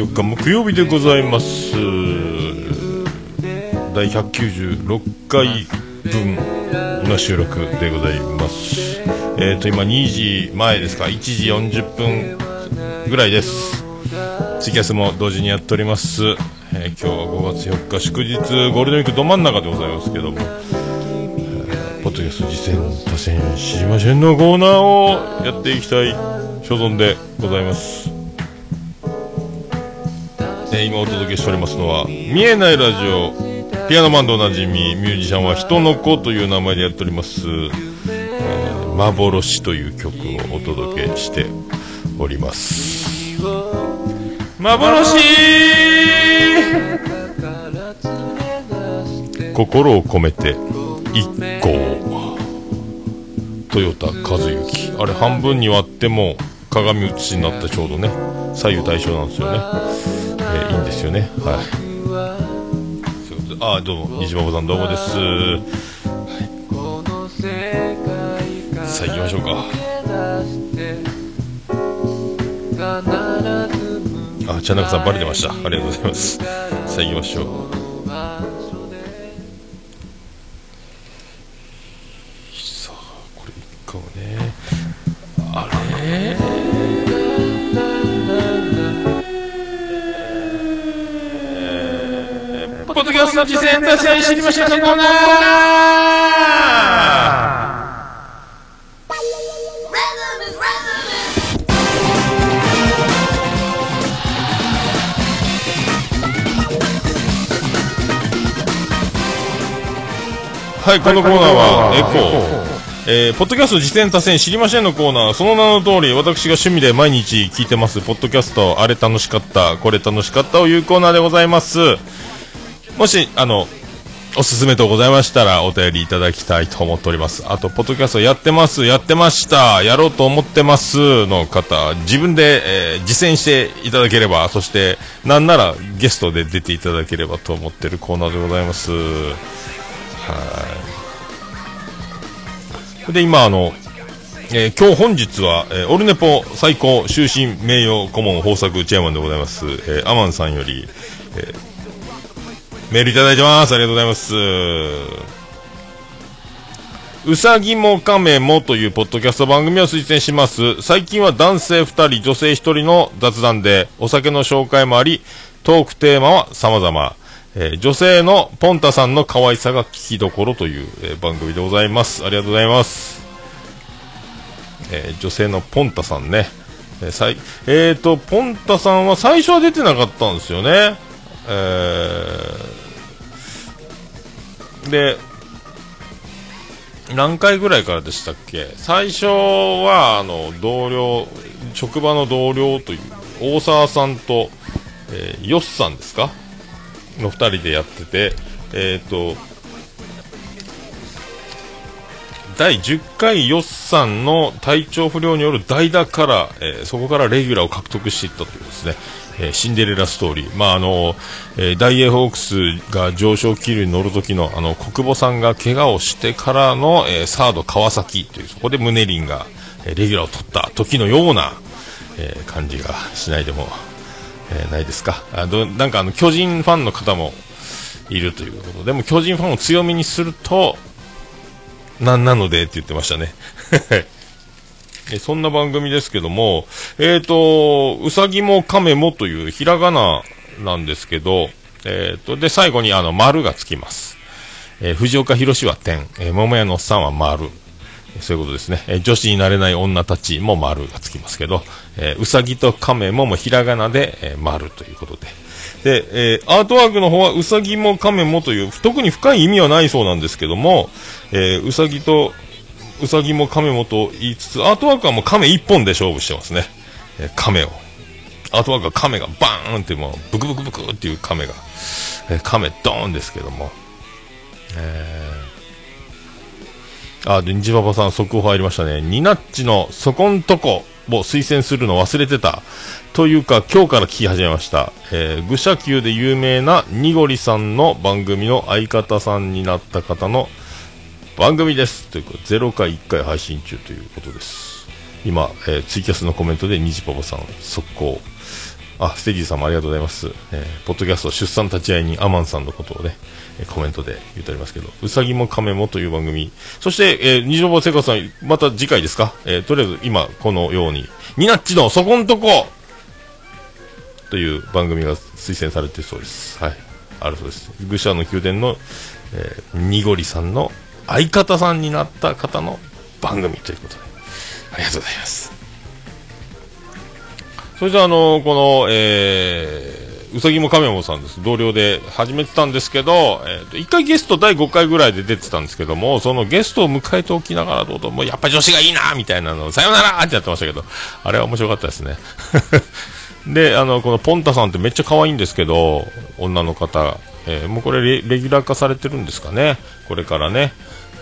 4日木曜日でございます。第196回分の収録でございます。えっ、ー、と今2時前ですか。1時40分ぐらいです。ツイキャスも同時にやっております、えー、今日は5月4日祝日ゴールデンウィークど真ん中でございますけども、えー、ポッドキャスト実践多戦知りませんのコーナーをやっていきたい所存でございます。えー、今お届けしておりますのは見えないラジオピアノバンドおなじみミュージシャンは人の子という名前でやっております、えー、幻という曲をお届けしております。幻！心を込めて一行。トヨタ和幸。あれ半分に割っても鏡写しになってちょうどね左右対称なんですよね。えー、いいんですよね。はい。そういうことああどうも西馬さんどうもです、はい、さあ行きましょうか。あチャンナクさんバレてました。ありがとうございます。さあ行きましょう。次戦打線知りましたのコーナーはい、このコーナーは、エコー。えー、ポッドキャスト自転多戦知りませんのコーナー、その名の通り、私が趣味で毎日聞いてます、ポッドキャスト、あれ楽しかった、これ楽しかったをいうコーナーでございます。もし、あの、おすすめとございましたらお便りいただきたいと思っております。あと、ポッドキャストやってます、やってました、やろうと思ってますの方、自分で、えー、実践していただければ、そして、なんならゲストで出ていただければと思ってるコーナーでございます。はい。で、今、あの、えー、今日本日は、えー、オルネポ最高終身名誉顧問豊作チェアマンでございます、えー、アマンさんより、えーメールいただいてます。ありがとうございます。うさぎもカメもというポッドキャスト番組を推薦します。最近は男性2人、女性1人の雑談で、お酒の紹介もあり、トークテーマは様々。えー、女性のポンタさんの可愛さが聞きどころという、えー、番組でございます。ありがとうございます。えー、女性のポンタさんね。えー、さいえーと、ポンタさんは最初は出てなかったんですよね。えー、で、何回ぐらいからでしたっけ？最初は、あの、同僚、職場の同僚という、大沢さんと、えー、ヨッさんですか？の2人でやってて、えっ、ー、と、第10回ヨッさんの体調不良による代打から、えー、そこからレギュラーを獲得していったというですね、え、シンデレラストーリー、まああのえー、ダイエーホークスが上昇気流に乗る時のあの国母さんが怪我をしてからの、えー、サード川崎というそこでムネリンが、えー、レギュラーを取った時のような、え、感じがしないでも、え、ないですか。あどなんかあの巨人ファンの方もいるということでも巨人ファンを強めにするとななのでって言ってましたね。えそんな番組ですけども、えっ、ー、と、うさぎも亀もというひらがななんですけど、えっ、ー、と、で、最後にあの、丸がつきます。えー、藤岡弘は点、えー、桃屋のおっさんは丸。そういうことですね。えー、女子になれない女たちも丸がつきますけど、えー、うさぎと亀ももひらがなで、えー、丸ということで。で、えー、アートワークの方はうさぎも亀もという、特に深い意味はないそうなんですけども、えー、うさぎとうさぎも亀もと言いつつ、アートワークはもう亀一本で勝負してますね。えー、亀を。アートワークは亀がバーンってもう、ブクブクブクっていう亀が、えー、亀ドーンですけども。えー、あ、で、ニジババさん速報入りましたね。ニナッチのそこんとこを推薦するの忘れてた。というか、今日から聞き始めました。えー、愚者級で有名なニゴリさんの番組の相方さんになった方の番組ですということで0回1回配信中ということです今、えー、ツイキャスのコメントでにじぱぱさん速攻あ、ステディさんもありがとうございます。えー、ポッドキャスト出産立ち会いにアマンさんのことをね、コメントで言っておりますけど、うさぎも亀もという番組、そして、えー、二条坊生活さん、また次回ですか？えー、とりあえず今、このように、ニナッチのそこんとこという番組が推薦されてそうです。はい。あるそうです。愚者の宮殿の、えー、にごりさんの相方さんになった方の番組ということで、ありがとうございます。それじゃあ、の、この、えー、うさぎも亀もさんです。同僚で始めてたんですけど、えっ、ー、と、1回ゲスト第5回ぐらいで出てたんですけども、そのゲストを迎えておきながらどうぞ、もうやっぱ女子がいいなみたいなの、さよならってやってましたけど、あれは面白かったですね。で、あの、このポンタさんってめっちゃ可愛いんですけど、女の方、えー、もうこれレギュラー化されてるんですかね、これからね。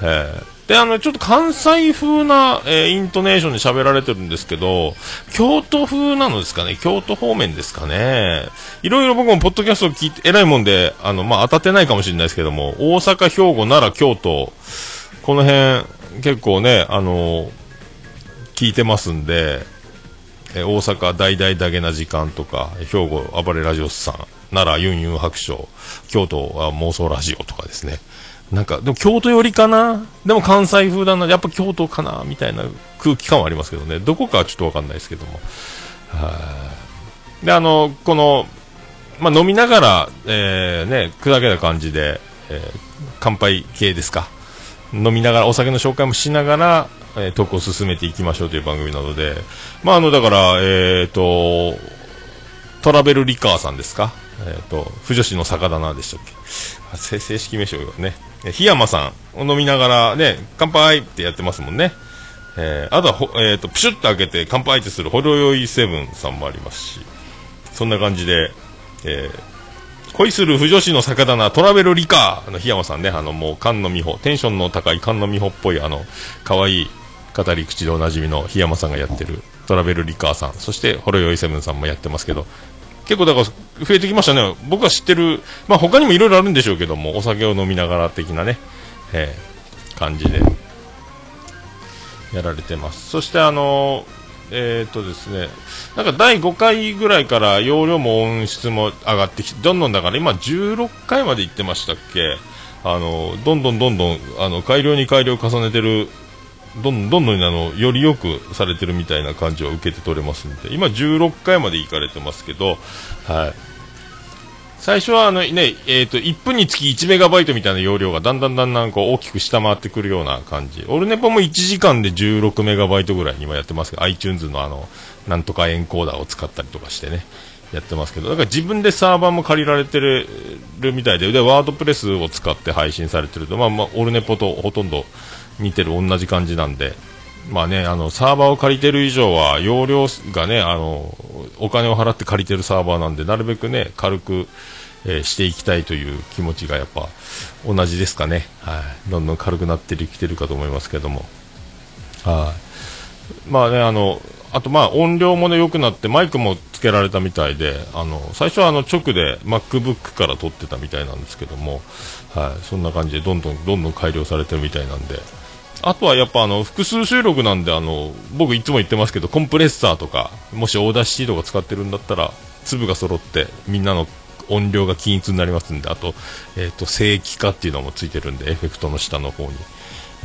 えーで、あの、ちょっと関西風な、えー、イントネーションで喋られてるんですけど、京都風なのですかね？京都方面ですかね？いろいろ僕もポッドキャストを聞いて、偉いもんで、あの、まあ、当たってないかもしれないですけども、大阪、兵庫、奈良、京都、この辺、結構ね、あの聞いてますんで、え大阪大々だけな時間とか、兵庫暴れラジオスさん、奈良ユンユン白書、京都は妄想ラジオとかですね。なんか、でも京都寄りかな？でも関西風だな。やっぱ京都かなみたいな空気感はありますけどね。どこかはちょっとわかんないですけども。はで、あの、この、まあ、飲みながら、えー、ね、砕けた感じで、えー、乾杯系ですか。飲みながら、お酒の紹介もしながら、えー、トークを進めていきましょうという番組なので、まあ、あの、だから、えっ、ー、と、トラベルリカーさんですか？えっ、ー、と、不女子の酒棚でしたっけ？正式名称よね。檜山さん。を飲みながらね、乾杯ってやってますもんね。えー、あとはえっ、ー、と、プシュッと開けて乾杯ってするほろ酔いセブンさんもありますし、そんな感じで、えー、恋する不女子の酒棚トラベルリカー。の檜山さんね、あのもう菅野美穂、テンションの高い菅野美穂っぽいあの、可愛い語り口でおなじみの檜山さんがやってるトラベルリカーさん、そしてほろ酔いセブンさんもやってますけど、結構だから増えてきましたね。僕が知ってる、まあ他にもいろいろあるんでしょうけども、お酒を飲みながら的なね、えー、感じで、やられてます。そしてあのー、っ、とですね、なんか第5回ぐらいから容量も音質も上がってきて、どんどんだから今16回まで行ってましたっけ？あの、どんどんどんどん、あの、改良に改良を重ねてるどんどんどんあのよりよくされてるみたいな感じは受けて取れますんで。今16回まで行かれてますけど、はい、最初はあの、ねえーと、1分につき1メガバイトみたいな容量がだんだんだんだんこう大きく下回ってくるような感じ。オルネポも1時間で16メガバイトぐらいに今やってますけど iTunes のあのなんとかエンコーダーを使ったりとかしてね。やってますけどだから自分でサーバーも借りられてるみたいででワードプレスを使って配信されてると、まあまあ、オルネポとほとんど見てる同じ感じなんで、まあね、あの、サーバーを借りてる以上は、容量がね、あの、お金を払って借りてるサーバーなんで、なるべくね、軽く、えー、していきたいという気持ちがやっぱ同じですかね。はい。どんどん軽くなってきてるかと思いますけども。はい。まあね、あの、あとまあ音量もね良くなってマイクもつけられたみたいであの最初はあの直で MacBook から撮ってたみたいなんですけども、はい、そんな感じでどんどんどんどん改良されてるみたいなんで。あとはやっぱあの複数収録なんであの僕いつも言ってますけどコンプレッサーとかもし Audacity とか使ってるんだったら粒が揃ってみんなの音量が均一になりますんであと,、えーと、正規化っていうのもついてるんでエフェクトの下の方に、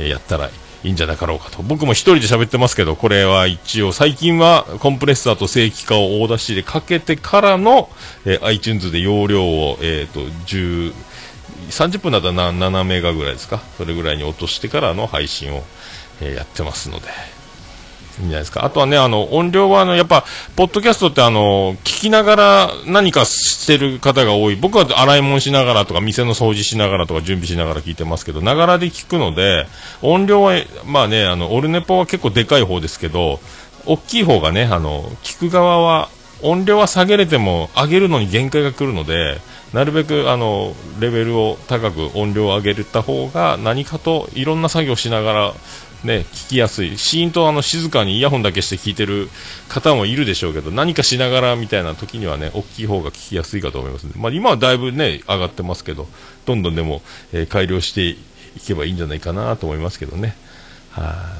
えー、やったらいいんじゃなかろうかと。僕も一人で喋ってますけどこれは一応最近はコンプレッサーと正規化を大出しでかけてからの、えー、iTunes で容量を、えーと、10 30分だったら7メガぐらいですか。それぐらいに落としてからの配信を、えー、やってますので。いいんじゃないですか。あとはねあの音量はあのやっぱポッドキャストってあの聞きながら何かしてる方が多い。僕は洗い物しながらとか店の掃除しながらとか準備しながら聞いてますけどながらで聞くので音量はまあねあのオルネポは結構でかい方ですけど大きい方がねあの聞く側は音量は下げれても上げるのに限界が来るのでなるべくあのレベルを高く音量を上げた方が何かといろんな作業しながらね、聞きやすい、シーンとあの静かにイヤホンだけして聞いてる方もいるでしょうけど、何かしながらみたいな時にはね、大きい方が聞きやすいかと思いますまあ、今はだいぶね、上がってますけど、どんどんでも、えー、改良していけばいいんじゃないかなと思いますけどね。は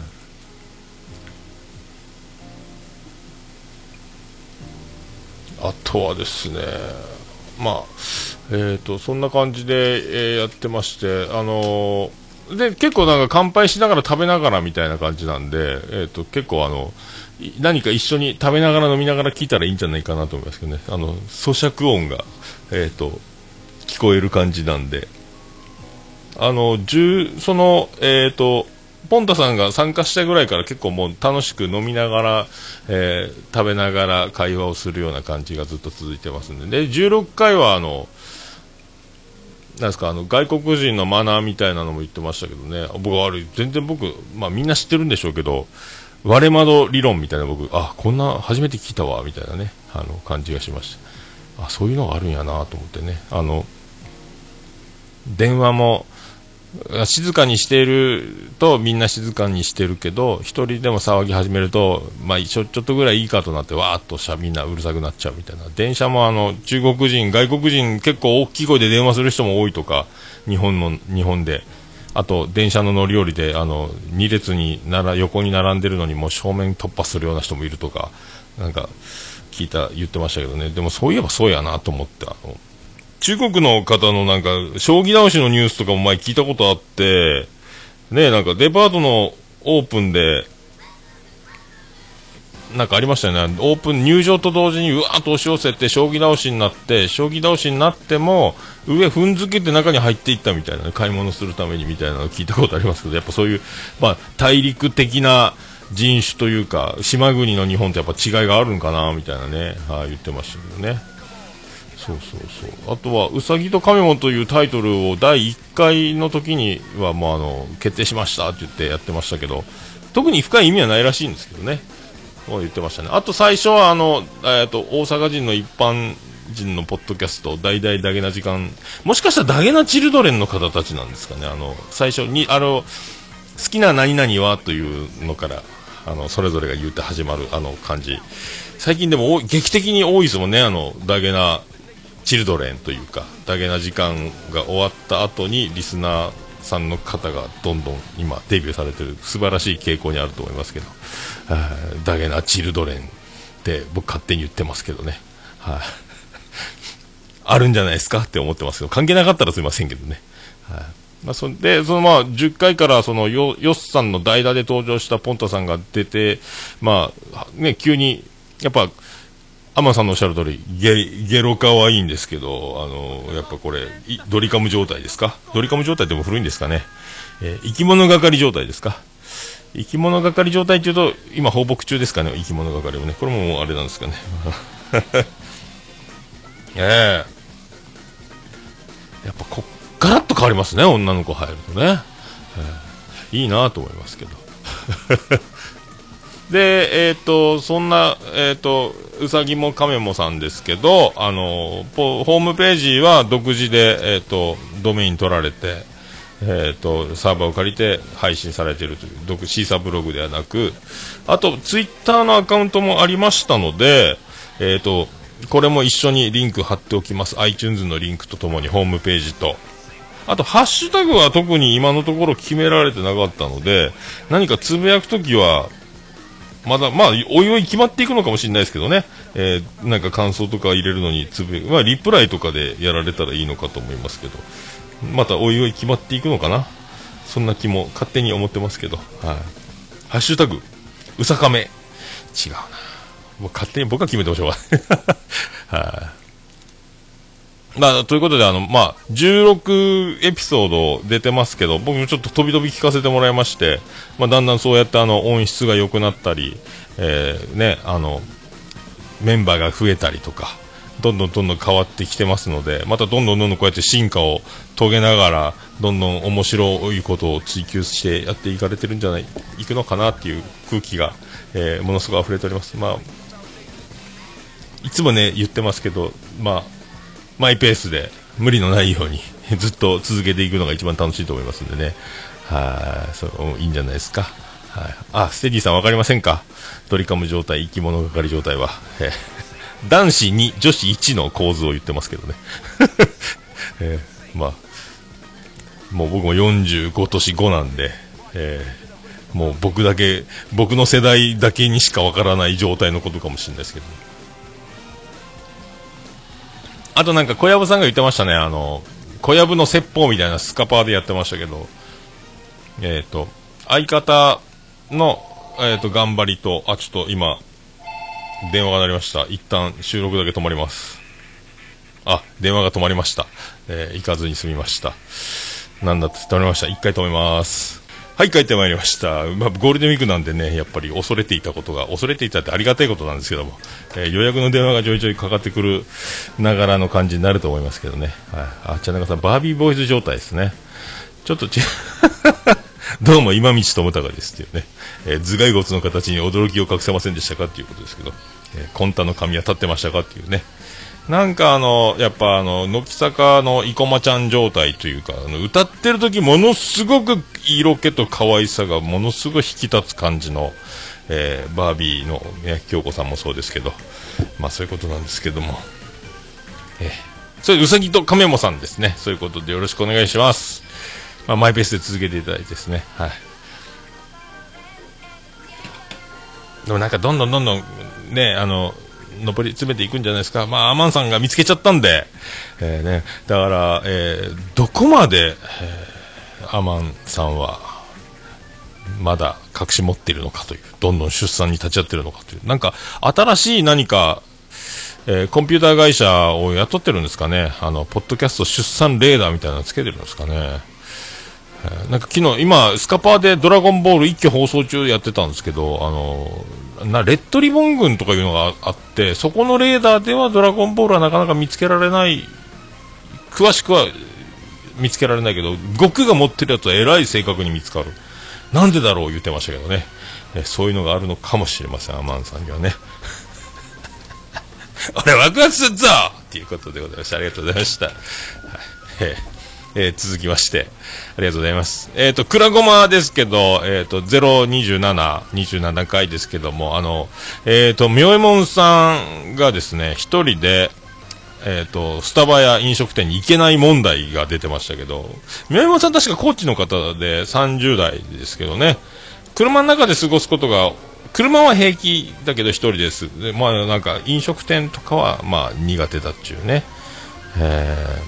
い、あ、とはですね、まあ、えっ、ー、と、そんな感じで、えー、やってまして、あのー、で、結構なんか乾杯しながら食べながらみたいな感じなんで、え、ー、と、結構あの、何か一緒に食べながら飲みながら聞いたらいいんじゃないかなと思いますけどね、あの、咀嚼音が、えっ、と、聞こえる感じなんで、あの、その、えっ、と、ポンタさんが参加したぐらいから結構もう楽しく飲みながら、えー、食べながら会話をするような感じがずっと続いてますんで、で、16回はあの、なんですか、あの、外国人のマナーみたいなのも言ってましたけどね、僕はあれ、全然僕、まあみんな知ってるんでしょうけど、割れ窓理論みたいな僕、あ、こんな初めて聞いたわ、みたいなね、あの、感じがしました。あ、そういうのがあるんやなと思ってね、あの、電話も、静かにしているとみんな静かにしてるけど一人でも騒ぎ始めると、まあ、ちょちょっとぐらいいいかとなってわーっとしゃみんなうるさくなっちゃうみたいな。電車もあの中国人、外国人結構大きい声で電話する人も多いとか日本の日本で。あと電車の乗り降りであの2列になら横に並んでるのにもう正面突破するような人もいるとかなんか聞いた言ってましたけどね。でもそういえばそうやなと思ってあの中国の方のなんか、将棋倒しのニュースとかも前聞いたことあって、ね、なんかデパートのオープンで、なんかありましたよね。オープン入場と同時にうわーっと押し寄せて将棋倒しになって、将棋倒しになっても上踏んづけて中に入っていったみたいな、ね、買い物するためにみたいなの聞いたことありますけど、やっぱそういう、まあ、大陸的な人種というか、島国の日本ってやっぱ違いがあるんかなみたいなね、はあ、言ってましたけどね。そうそうそう。あとは「うさぎと亀も」というタイトルを第1回の時にはもうあの決定しましたって言ってやってましたけど特に深い意味はないらしいんですけどね。う言ってましたね。あと最初はあの、えーと、大阪人の一般人のポッドキャスト大々ダゲな時間もしかしたらダゲなチルドレンの方たちなんですかね。あの最初にあの好きな何々はというのからあのそれぞれが言って始まるあの感じ。最近でも劇的に多いですもんねあのダゲなチルドレンというかダゲな時間が終わった後にリスナーさんの方がどんどん今デビューされてる素晴らしい傾向にあると思いますけどダゲなチルドレンって僕勝手に言ってますけどね。はい、あるんじゃないですかって思ってますけど。関係なかったらすいませんけどね。はい。まあ、そでそのまあ10回からそのヨヨスさんの代打で登場したポンタさんが出て、まあね、急にやっぱアマさんのおっしゃる通りゲゲロ化はいいんですけどあのやっぱこれドリカム状態ですか？ドリカム状態でも古いんですかね、えー、生き物係状態ですか？生き物係状態っていうと今放牧中ですかね？生き物係もね。これもあれなんですかね。ええ。ー、やっぱこっガラッと変わりますね女の子入るとね、えー、いいなと思いますけど。で、えっ、ー、と、そんな、えっ、ー、と、うさぎも亀もさんですけど、あの、ホームページは独自で、えっ、ー、と、ドメイン取られて、えっ、と、サーバーを借りて配信されているという、独シーサーブログではなく、あと、ツイッターのアカウントもありましたので、えっ、と、これも一緒にリンク貼っておきます。iTunes のリンクとともにホームページと。あと、ハッシュタグは特に今のところ決められてなかったので、何かつぶやくときは、まだ、まあ、おいおい決まっていくのかもしれないですけどね、えー、なんか感想とか入れるのにつぶ、まあ、リプライとかでやられたらいいのかと思いますけど、またおいおい決まっていくのかな、そんな気も勝手に思ってますけど、はい、ハッシュタグ、うさかめ、違うな、もう勝手に僕は決めてましょう、はい、まあ、ということで、あの、まあ、16エピソード出てますけど、僕もちょっと飛び飛び聞かせてもらいまして、まあ、だんだんそうやってあの、音質が良くなったり、えー、ね、あの、メンバーが増えたりとか、どんどんどんどん変わってきてますので、またどんどんどんどんこうやって進化を遂げながら、どんどん面白いことを追求してやっていかれてるんじゃない、いくのかなっていう空気が、えー、ものすごい溢れております。まあ、いつもね、言ってますけど、まあ、マイペースで無理のないように ずっと続けていくのが一番楽しいと思いますんでね。はい、そういいんじゃないですか。はい。あ、ステディさん分かりませんか？ドリカム状態、生き物係状態は。え 男子2、女子1の構図を言ってますけどね。えー、まあ、もう僕も45年5なんで、えー、もう僕だけ、僕の世代だけにしかわからない状態のことかもしれないですけど、あとなんか小籔さんが言ってましたね、あの、小籔の説法みたいなスカパーでやってましたけど、えっ、ー、と、相方の、えっ、ー、と、頑張りと、あ、ちょっと今、電話が鳴りました。一旦収録だけ止まります。あ、電話が止まりました。えー、行かずに済みました。なんだって止まりました。一回止めます。はい、帰ってまいりました。まあ、ゴールデンウィークなんでね、やっぱり恐れていたことが、恐れていたってありがたいことなんですけども、えー、予約の電話がちょいちょいかかってくるながらの感じになると思いますけどね。はい。あ、茶中さん、バービーボーイズ状態ですね。ちょっとち、どうも今道智隆ですっていうね、えー、頭蓋骨の形に驚きを隠せませんでしたかっていうことですけど、えー、コンタの髪は立ってましたかっていうね、なんかあの、やっぱあの、乃木坂の生駒ちゃん状態というか、あの歌ってる時ものすごく色気と可愛さがものすごい引き立つ感じの、えー、バービーの、ね、京子さんもそうですけど、まあそういうことなんですけども、えー、それうさぎと亀もさんですね。そういうことでよろしくお願いします。まあマイペースで続けていただいてですね。はい。でもなんかどんどんどんどんね、あの、上り詰めていくんじゃないですか、まあ、アマンさんが見つけちゃったんで、えーね、だから、えー、どこまで、えー、アマンさんはまだ隠し持っているのかという、どんどん出産に立ち会っているのかという、なんか新しい何か、えー、コンピューター会社を雇ってるんですかね、あのポッドキャスト出産レーダーみたいなのつけてるんですかね。なんか昨日、今、スカパーでドラゴンボール一挙放送中やってたんですけど、あのなレッドリボン軍とかいうのがあってそこのレーダーではドラゴンボールはなかなか見つけられない詳しくは見つけられないけど悟空が持ってるやつはえらい正確に見つかる。なんでだろう言ってましたけどね。えそういうのがあるのかもしれませんアマンさんにはね。俺ワクワクするぞ！っていうことでございました。ありがとうございました、はい。えーえー、続きまして、ありがとうございます。えっ、ー、と、くらごまですけど、えっ、ー、と、027、27回ですけども、あの、えっ、と、みょえもんさんがですね、一人で、えっ、と、スタバや飲食店に行けない問題が出てましたけど、みょえもんさん確か高知の方で30代ですけどね、車の中で過ごすことが、車は平気だけど一人です。でまあなんか飲食店とかはまあ苦手だっちゅうね。え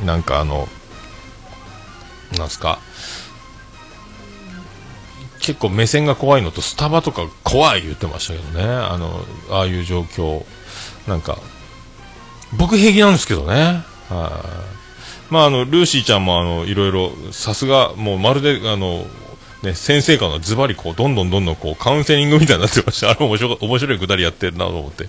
ー、なんかあの、なんすか？結構目線が怖いのとスタバとか怖い言ってましたけどね。あのああいう状況。なんか僕平気なんですけどね。はい。まああのルーシーちゃんもあのいろいろさすがもうまるであのね、先生からズバリこう、どんどんどんどんこう、カウンセリングみたいになってました。あ れ面白、面白いくだりやってるなと思って。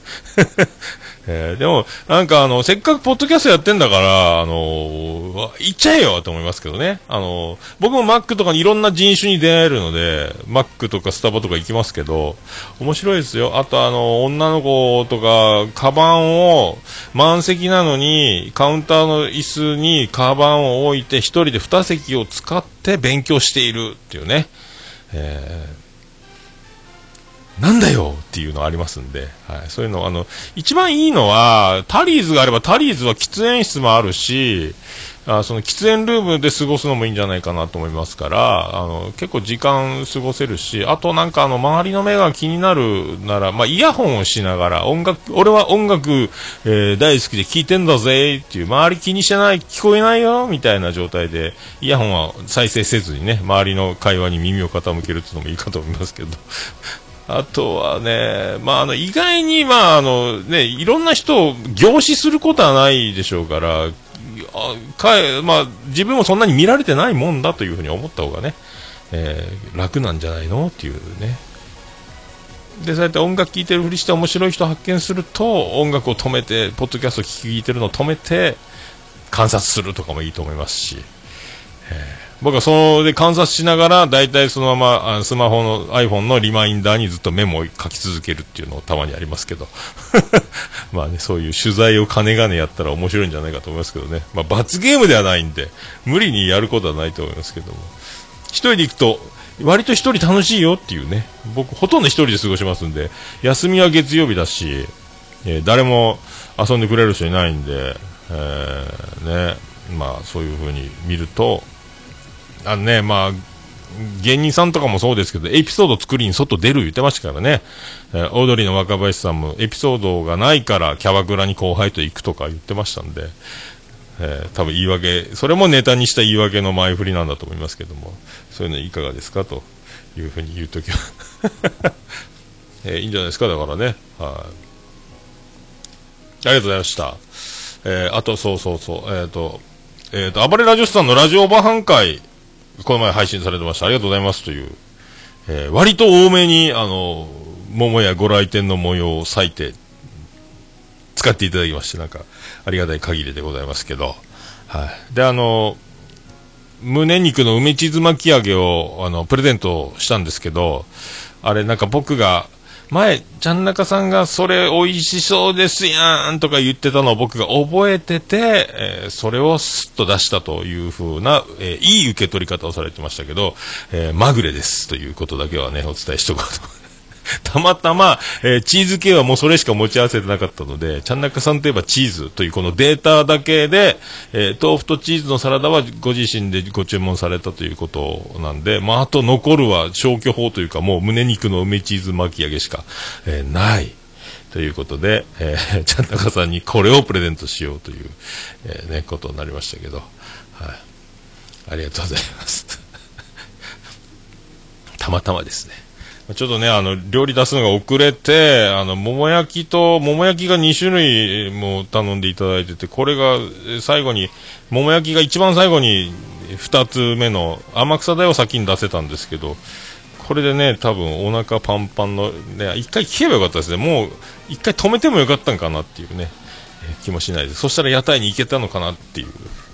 えー、でも、なんかあの、せっかくポッドキャストやってんだから、あのー、行っちゃえよと思いますけどね。あのー、僕もマックとかにいろんな人種に出会えるので、マックとかスタバとか行きますけど、面白いですよ。あとあの、女の子とか、カバンを、満席なのに、カウンターの椅子にカバンを置いて、一人で二席を使って勉強しているっていうね。えーなんだよっていうのありますんで、はい、そういうの、あの、一番いいのは、タリーズがあれば、タリーズは喫煙室もあるし、あその喫煙ルームで過ごすのもいいんじゃないかなと思いますから、あの、結構時間過ごせるし、あとなんかあの、周りの目が気になるなら、まあ、イヤホンをしながら、音楽、俺は音楽、えー、大好きで聴いてんだぜっていう、周り気にしてない、聞こえないよみたいな状態で、イヤホンは再生せずにね、周りの会話に耳を傾けるっていうのもいいかと思いますけど、あとはね、まあ、あの、意外に、まあ、あの、ね、いろんな人を凝視することはないでしょうから、あかまあ、自分もそんなに見られてないもんだというふうに思った方がね、えー、楽なんじゃないのっていうね。で、そうやって音楽聴いてるふりして面白い人発見すると、音楽を止めて、ポッドキャスト聴いてるのを止めて、観察するとかもいいと思いますし、えー僕はそれで観察しながら、大体そのままスマホの iPhone のリマインダーにずっとメモを書き続けるっていうのをたまにありますけど。まあね、そういう取材を金がねやったら面白いんじゃないかと思いますけどね。まあ罰ゲームではないんで、無理にやることはないと思いますけども。一人で行くと、割と一人楽しいよっていうね。僕、ほとんど一人で過ごしますんで、休みは月曜日だし、えー、誰も遊んでくれる人いないんで、えー、ね、まあそういう風に見ると、あのね、まあ、芸人さんとかもそうですけど、エピソード作りに外出る言ってましたからね。えー、オードリーの若林さんもエピソードがないからキャバクラに後輩と行くとか言ってましたんで、えー、多分言い訳、それもネタにした言い訳の前振りなんだと思いますけども、そういうのいかがですか？というふうに言うときは。えー、いいんじゃないですか、だからね。はい、ありがとうございました。えー、あと、そうそうそう、えっ、ー、と、えっ、ー、と、暴れラジオスさんのラジオバハン会、この前配信されてました。ありがとうございますという、えー、割と多めに、あの、桃やご来店の模様を割いて、使っていただきまして、なんか、ありがたい限りでございますけど、はい。で、あの、胸肉の梅チーズ巻き揚げを、あの、プレゼントしたんですけど、あれ、なんか僕が、前、ちゃん中さんがそれ美味しそうですやんとか言ってたのを僕が覚えてて、えー、それをスッと出したというふうな、えー、いい受け取り方をされてましたけど、えー、まぐれですということだけはね、お伝えしとこうと思います。たまたま、えー、チーズ系はもうそれしか持ち合わせてなかったので、ちゃんなかさんといえばチーズというこのデータだけで、えー、豆腐とチーズのサラダはご自身でご注文されたということなんで、まあ、あと残るは消去法というか、もう胸肉の梅チーズ巻き揚げしか、えー、ない。ということで、えー、ちゃんなかさんにこれをプレゼントしようという、えー、ね、ことになりましたけど、はい。ありがとうございます。たまたまですね。ちょっとね、あの、料理出すのが遅れて、あの、桃焼きと、桃焼きが2種類も頼んでいただいてて、これが最後に、桃焼きが一番最後に2つ目の天草だよ先に出せたんですけど、これでね、多分お腹パンパンの、ね、一回聞けばよかったですね。もう、一回止めてもよかったんかなっていうね、気もしないです。そしたら屋台に行けたのかなっていう、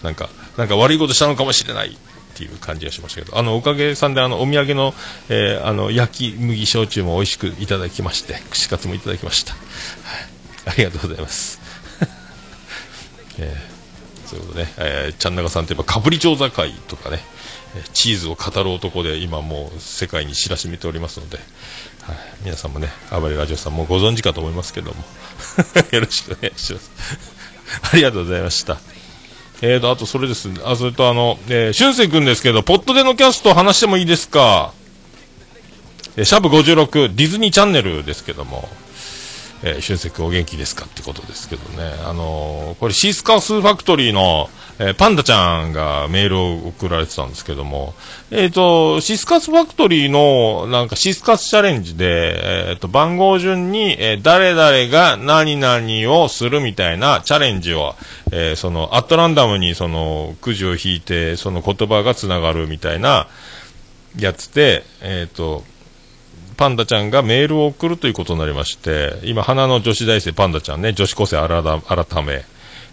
なんか、なんか悪いことしたのかもしれないっていう感じがしましたけど、あの、おかげさんで、あの、お土産の、えー、あの、焼き麦焼酎も美味しくいただきまして、串カツもいただきました。はい、ありがとうございます。えー、そういうことね、えー、ちゃんなかさんといえば、かぶり調査会とかね、チーズを語る男で今もう世界に知らしめておりますので、はい、皆さんもね、暴れラジオさんもご存知かと思いますけども、よろしくお願いします。ありがとうございました。えーと、あとそれですね。あ、それとあの、えー、俊くんですけど、ポットでのキャスト話してもいいですか？えー、シャブ56、ディズニーチャンネルですけども、えー、俊く君お元気ですかってことですけどね。あのー、これシースカスファクトリーの、えー、パンダちゃんがメールを送られてたんですけども、えっ、ー、と、シスカスファクトリーの、なんかシスカスチャレンジで、えっ、と、番号順に、え誰々が何々をするみたいなチャレンジを、えその、アットランダムにその、くじを引いて、その言葉が繋がるみたいなやつで、えっ、と、パンダちゃんがメールを送るということになりまして、今、花の女子大生パンダちゃんね、女子高生改め、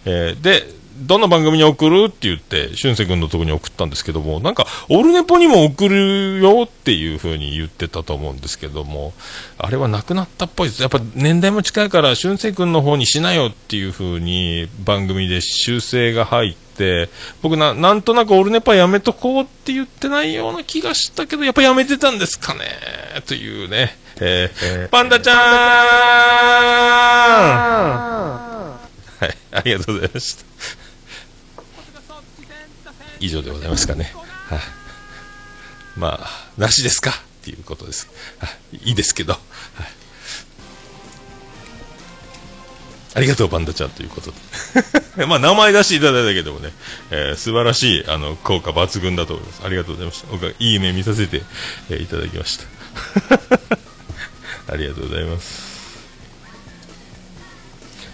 えー、で、どの番組に送るって言って、俊く君のところに送ったんですけども、なんか、オルネポにも送るよっていう風に言ってたと思うんですけども、あれはなくなったっぽいです。やっぱ年代も近いから、俊く君の方にしなよっていう風に番組で修正が入って、僕な、なんとなくオルネポやめとこうって言ってないような気がしたけど、やっぱやめてたんですかね？というね。えー、パンダちゃんはい、ありがとうございました。以上でございますかね。はい、まあ、なしですか？っていうことです。はい、いいですけど。はいありがとう、パンダちゃんということで。まあ、名前出していただいたけどもね、えー、素晴らしい、あの、効果抜群だと思います。ありがとうございました。僕はいい夢見させて、えー、いただきました。ありがとうございます。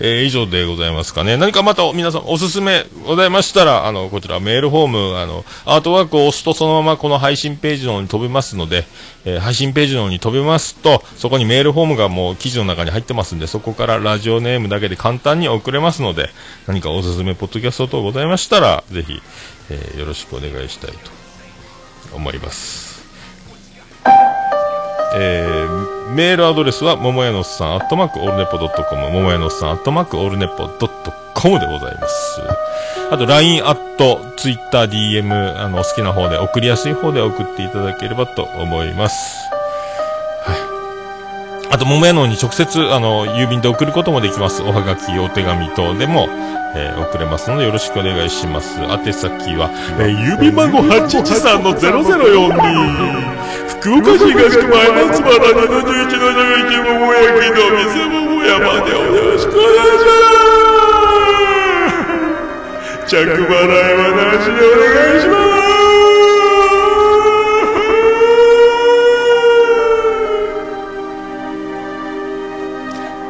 えー、以上でございますかね。何かまた皆さんおすすめございましたら、あの、こちらメールフォーム、あの、アートワークを押すとそのままこの配信ページの方に飛べますので、えー、配信ページの方に飛べますと、そこにメールフォームがもう記事の中に入ってますんで、そこからラジオネームだけで簡単に送れますので、何かおすすめポッドキャスト等ございましたら、ぜひ、えー、よろしくお願いしたいと思います。えー、メールアドレスは、ももやのさん、アットマークオールネポドットコム、ももやのさん、アットマークオールネポドットコムでございます。あと、LINE アット、Twitter、DM、あの、お好きな方で、送りやすい方で送っていただければと思います。あと、ももやのに直接、あの、郵便で送ることもできます。おはがき、お手紙等でも、えー、送れますのでよろしくお願いします。宛先は、えー、郵便番号813の0042。福岡市東区前松原711の11桃焼きの店桃屋までよろしくお願いします着払いはなしでお願いします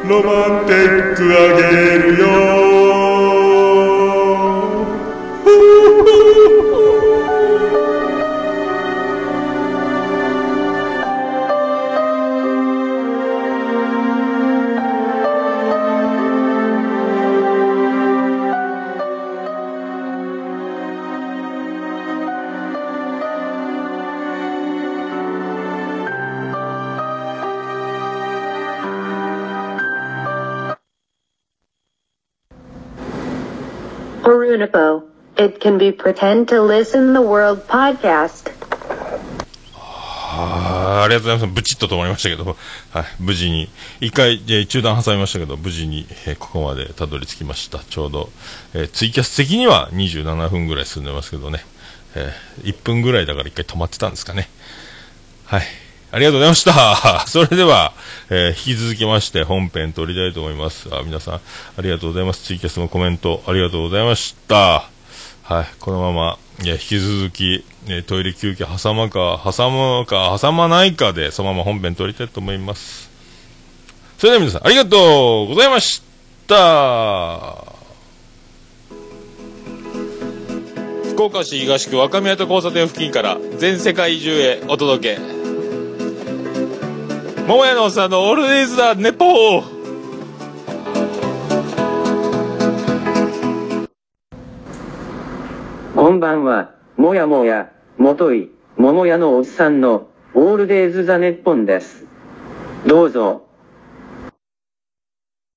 ロマンティックあげるよ。It can be pretend to listen the world podcast. あありがとうございます。ブチッと止まりましたけど、はい、無事に、一回、えー、中断挟みましたけど、無事に、えー、ここまでたどり着きました。ちょうど、えー、ツイキャス的には27分ぐらい進んでますけどね、えー、1分ぐらいだから一回止まってたんですかね。はい。ありがとうございました。それでは、えー、引き続きまして本編撮りたいと思います。あ皆さん、ありがとうございます。ツイキャスのコメント、ありがとうございました。はい、このまま、いや、引き続き、えトイレ休憩挟まか、挟むか、挟まないかで、そのまま本編撮りたいと思います。それでは皆さん、ありがとうございました福岡市東区若宮と交差点付近から全世界中へお届け。桃屋のおっさんのオールディーズだ、ネポーこんばんは、もやもや、もとい、ももやのおっさんの、オールデイズ・ザ・ネッポンです。どうぞ。